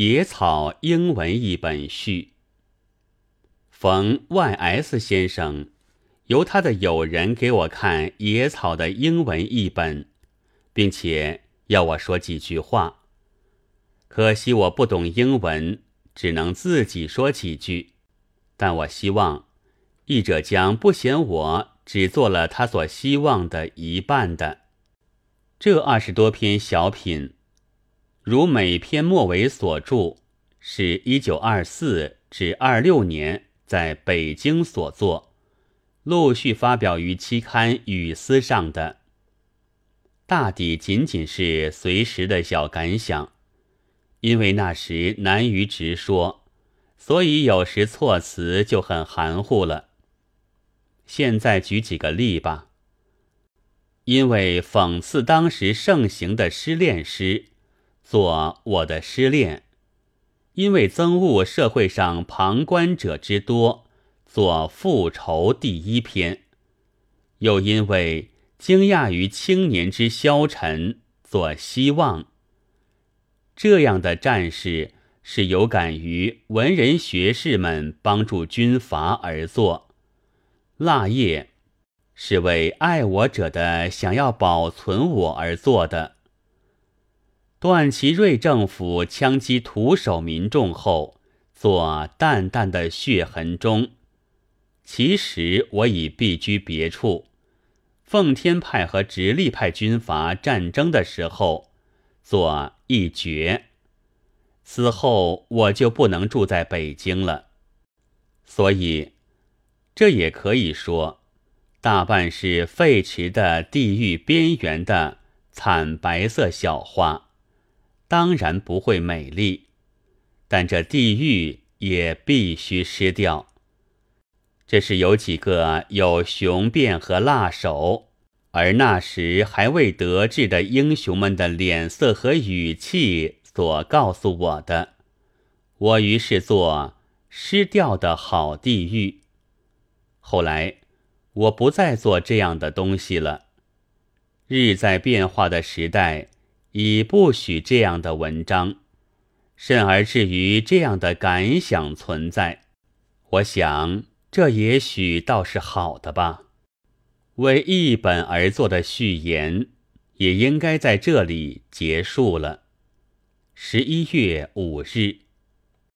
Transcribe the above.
野草英文译本序。冯 Y.S 先生由他的友人给我看野草的英文译本，并且要我说几句话。可惜我不懂英文，只能自己说几句。但我希望译者将不嫌我只做了他所希望的一半的。这二十多篇小品。如每篇末尾所著，是一九二四至二六年在北京所作，陆续发表于期刊《语丝》上的。大抵仅仅是随时的小感想，因为那时难于直说，所以有时措辞就很含糊了。现在举几个例吧，因为讽刺当时盛行的失恋诗。做我的失恋，因为憎恶社会上旁观者之多，做复仇第一篇；又因为惊讶于青年之消沉，做希望。这样的战士是有感于文人学士们帮助军阀而作，蜡叶是为爱我者的想要保存我而做的。段祺瑞政府枪击徒手民众后，做淡淡的血痕中。其实我已避居别处。奉天派和直隶派军阀战争的时候，做一绝。此后我就不能住在北京了。所以，这也可以说，大半是废弛的地狱边缘的惨白色小花。当然不会美丽，但这地狱也必须失掉。这是有几个有雄辩和辣手，而那时还未得志的英雄们的脸色和语气所告诉我的。我于是做失掉的好地狱。后来我不再做这样的东西了。日在变化的时代。已不许这样的文章，甚而至于这样的感想存在。我想，这也许倒是好的吧。为一本而作的序言，也应该在这里结束了。十一月五日。